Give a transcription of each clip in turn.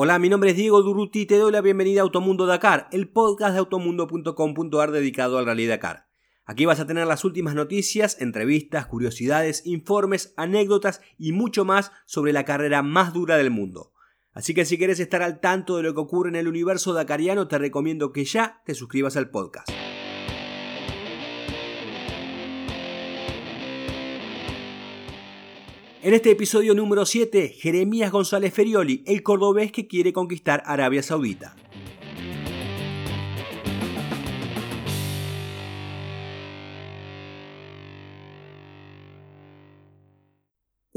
Hola, mi nombre es Diego Duruti y te doy la bienvenida a Automundo Dakar, el podcast de automundo.com.ar dedicado al Rally Dakar. Aquí vas a tener las últimas noticias, entrevistas, curiosidades, informes, anécdotas y mucho más sobre la carrera más dura del mundo. Así que si quieres estar al tanto de lo que ocurre en el universo dakariano, te recomiendo que ya te suscribas al podcast. En este episodio número 7, Jeremías González Ferioli, el cordobés que quiere conquistar Arabia Saudita.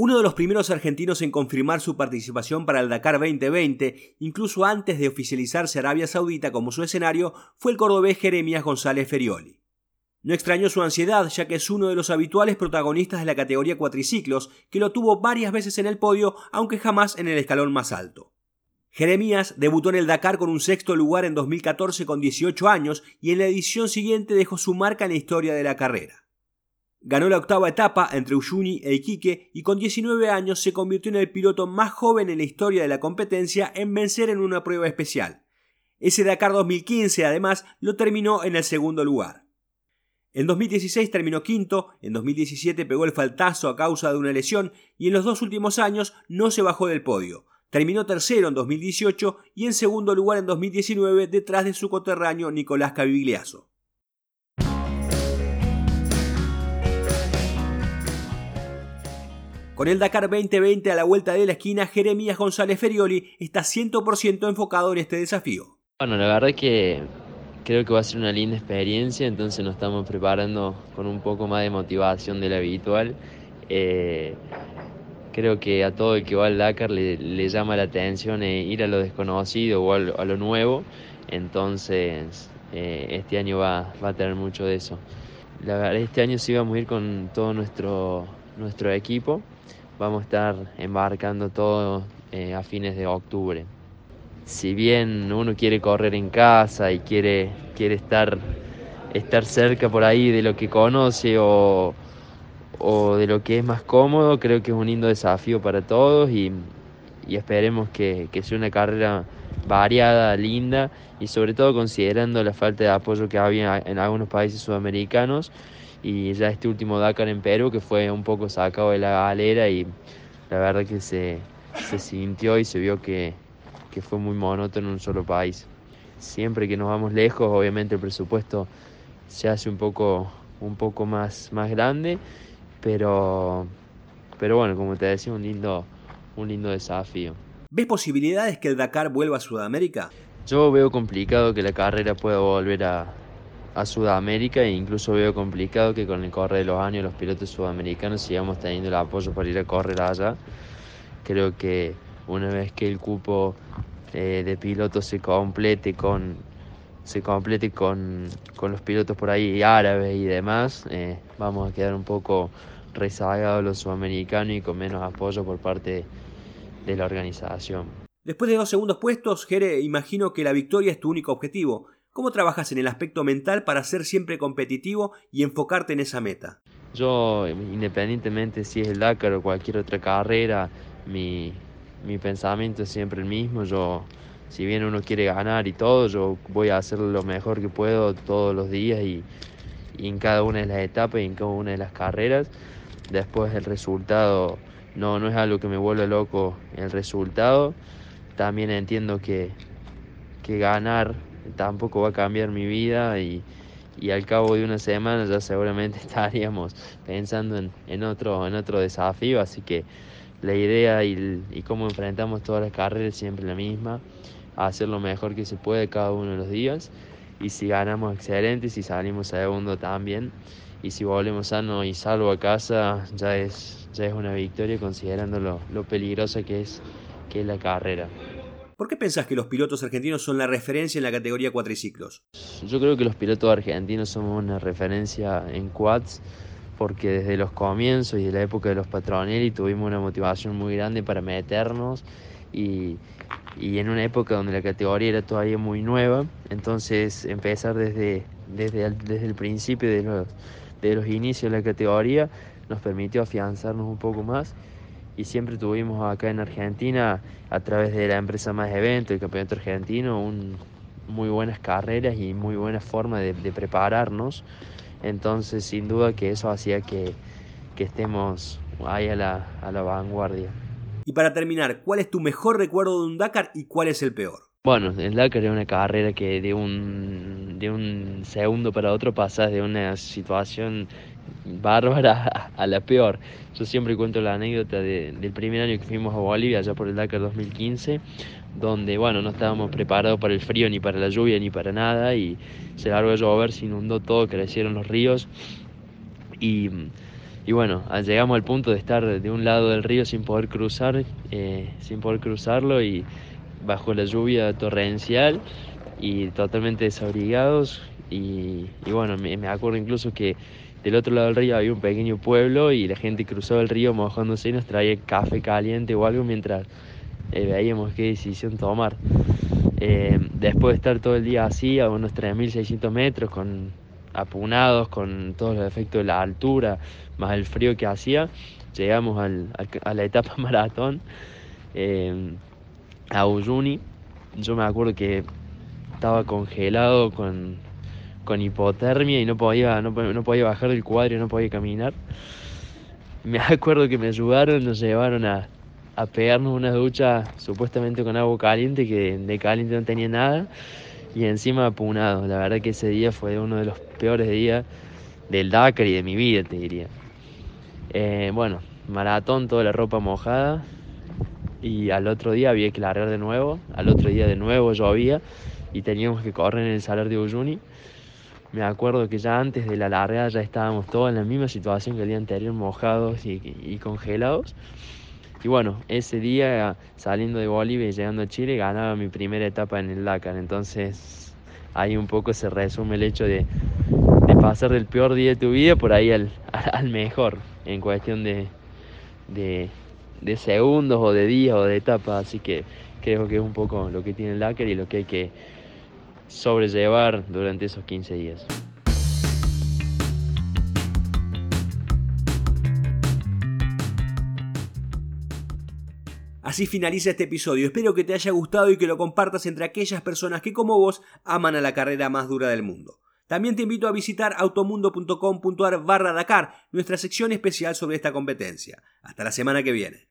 Uno de los primeros argentinos en confirmar su participación para el Dakar 2020, incluso antes de oficializarse Arabia Saudita como su escenario, fue el cordobés Jeremías González Ferioli. No extrañó su ansiedad, ya que es uno de los habituales protagonistas de la categoría cuatriciclos, que lo tuvo varias veces en el podio, aunque jamás en el escalón más alto. Jeremías debutó en el Dakar con un sexto lugar en 2014 con 18 años y en la edición siguiente dejó su marca en la historia de la carrera. Ganó la octava etapa entre Uyuni e Iquique y con 19 años se convirtió en el piloto más joven en la historia de la competencia en vencer en una prueba especial. Ese Dakar 2015 además lo terminó en el segundo lugar. En 2016 terminó quinto, en 2017 pegó el faltazo a causa de una lesión y en los dos últimos años no se bajó del podio. Terminó tercero en 2018 y en segundo lugar en 2019 detrás de su coterráneo Nicolás Cavigliazo. Con el Dakar 2020 a la vuelta de la esquina, Jeremías González Ferioli está 100% enfocado en este desafío. Bueno, la verdad que creo que va a ser una linda experiencia, entonces nos estamos preparando con un poco más de motivación de la habitual. Eh, creo que a todo el que va al Dakar le, llama la atención eh, ir a lo desconocido o a lo, nuevo, entonces eh, este año va, va, a tener mucho de eso. La verdad, este año sí vamos a ir con todo nuestro, nuestro equipo, vamos a estar embarcando todo a fines de octubre. Si bien uno quiere correr en casa y quiere, quiere estar, estar cerca por ahí de lo que conoce o, de lo que es más cómodo, creo que es un lindo desafío para todos esperemos que, sea una carrera variada, linda y sobre todo considerando la falta de apoyo que había en algunos países sudamericanos y ya este último Dakar en Perú que fue un poco sacado de la galera y la verdad que se, se sintió y se vio que, que fue muy monótono en un solo país. Siempre que nos vamos lejos, obviamente el presupuesto se hace un poco, un poco más, más grande, pero, pero bueno, como te decía, un lindo, un lindo desafío. ¿Ves posibilidades que el Dakar vuelva a Sudamérica? Yo veo complicado que la carrera pueda volver a, a Sudamérica e incluso veo complicado que con el correr de los años los pilotos sudamericanos sigamos teniendo el apoyo para ir a correr allá. Creo que una vez que el cupo eh, de pilotos se complete con se complete con, con, los pilotos por ahí árabes y demás, eh, vamos a quedar un poco rezagados los sudamericanos y con menos apoyo por parte de la organización. Después de dos segundos puestos, Jere, imagino que la victoria es tu único objetivo. ¿Cómo trabajas en el aspecto mental para ser siempre competitivo y enfocarte en esa meta? Yo, independientemente si es el Dakar o cualquier otra carrera, mi, mi pensamiento es siempre el mismo. Yo, si bien uno quiere ganar y todo, yo voy a hacer lo mejor que puedo todos los días y, en cada una de las etapas y en cada una de las carreras. Después el resultado no, no es algo que me vuelva loco el resultado. También entiendo que, que ganar tampoco va a cambiar mi vida y, y al cabo de una semana ya seguramente estaríamos pensando en, en, otro, en otro desafío, así que la idea y, cómo enfrentamos todas las carreras siempre la misma, hacer lo mejor que se puede cada uno de los días. Y si ganamos excelente, si salimos segundo también y si volvemos sano y salvo a casa ya es, ya es una victoria considerando lo, lo peligrosa que es, que es la carrera. ¿Por qué pensás que los pilotos argentinos son la referencia en la categoría cuatriciclos? Yo creo que los pilotos argentinos somos una referencia en quads porque desde los comienzos y de la época de los Patronelli tuvimos una motivación muy grande para meternos y, y en una época donde la categoría era todavía muy nueva, entonces empezar desde, desde, el, desde el principio de los, de los inicios de la categoría nos permitió afianzarnos un poco más y siempre tuvimos acá en Argentina, a través de la empresa Más Evento, el Campeonato Argentino, un, muy buenas carreras y muy buena forma de, prepararnos. Entonces, sin duda que eso hacía que, que estemos ahí a la, a la vanguardia. Y para terminar, ¿cuál es tu mejor recuerdo de un Dakar y cuál es el peor? Bueno, el Dakar es una carrera que de un, de un segundo para otro pasas de una situación bárbara a, la peor. Yo siempre cuento la anécdota del primer año que fuimos a Bolivia, allá por el Dakar 2015, donde, bueno, no estábamos preparados para el frío, ni para la lluvia, ni para nada, y se largó a llover, se inundó todo, crecieron los ríos, y, bueno, llegamos al punto de estar de un lado del río sin poder cruzar, eh, sin poder cruzarlo, y bajo la lluvia torrencial y totalmente desabrigados. Y, bueno, me, acuerdo incluso que del otro lado del río había un pequeño pueblo y la gente cruzaba el río mojándose y nos traía café caliente o algo mientras eh, veíamos qué decisión tomar. Eh, después de estar todo el día así, a unos 3.600 metros, con apunados, con todos los efectos de la altura, más el frío que hacía, llegamos a la etapa maratón. Eh, a Uyuni. Yo me acuerdo que estaba congelado con, hipotermia y no podía, no, podía bajar del cuadro no podía caminar. Me acuerdo que me ayudaron, nos llevaron a, pegarnos una ducha supuestamente con agua caliente, que de caliente no tenía nada, y encima apunado. La verdad que ese día fue uno de los peores días del Dakar y de mi vida, te diría. Eh, bueno, maratón, toda la ropa mojada, y al otro día había que largar de nuevo, al otro día de nuevo llovía y teníamos que correr en el salar de Uyuni. Me acuerdo que ya antes de la largada ya estábamos todos en la misma situación que el día anterior, mojados y, congelados. Y bueno, ese día saliendo de Bolivia y llegando a Chile ganaba mi primera etapa en el Dakar. Entonces ahí un poco se resume el hecho de, pasar del peor día de tu vida por ahí al, al mejor en cuestión de, de segundos o de días o de etapas, así que creo que es un poco lo que tiene el Dakar y lo que hay que sobrellevar durante esos 15 días. Así finaliza este episodio. Espero que te haya gustado y que lo compartas entre aquellas personas que como vos aman a la carrera más dura del mundo. También te invito a visitar automundo.com.ar barra Dakar, nuestra sección especial sobre esta competencia. Hasta la semana que viene.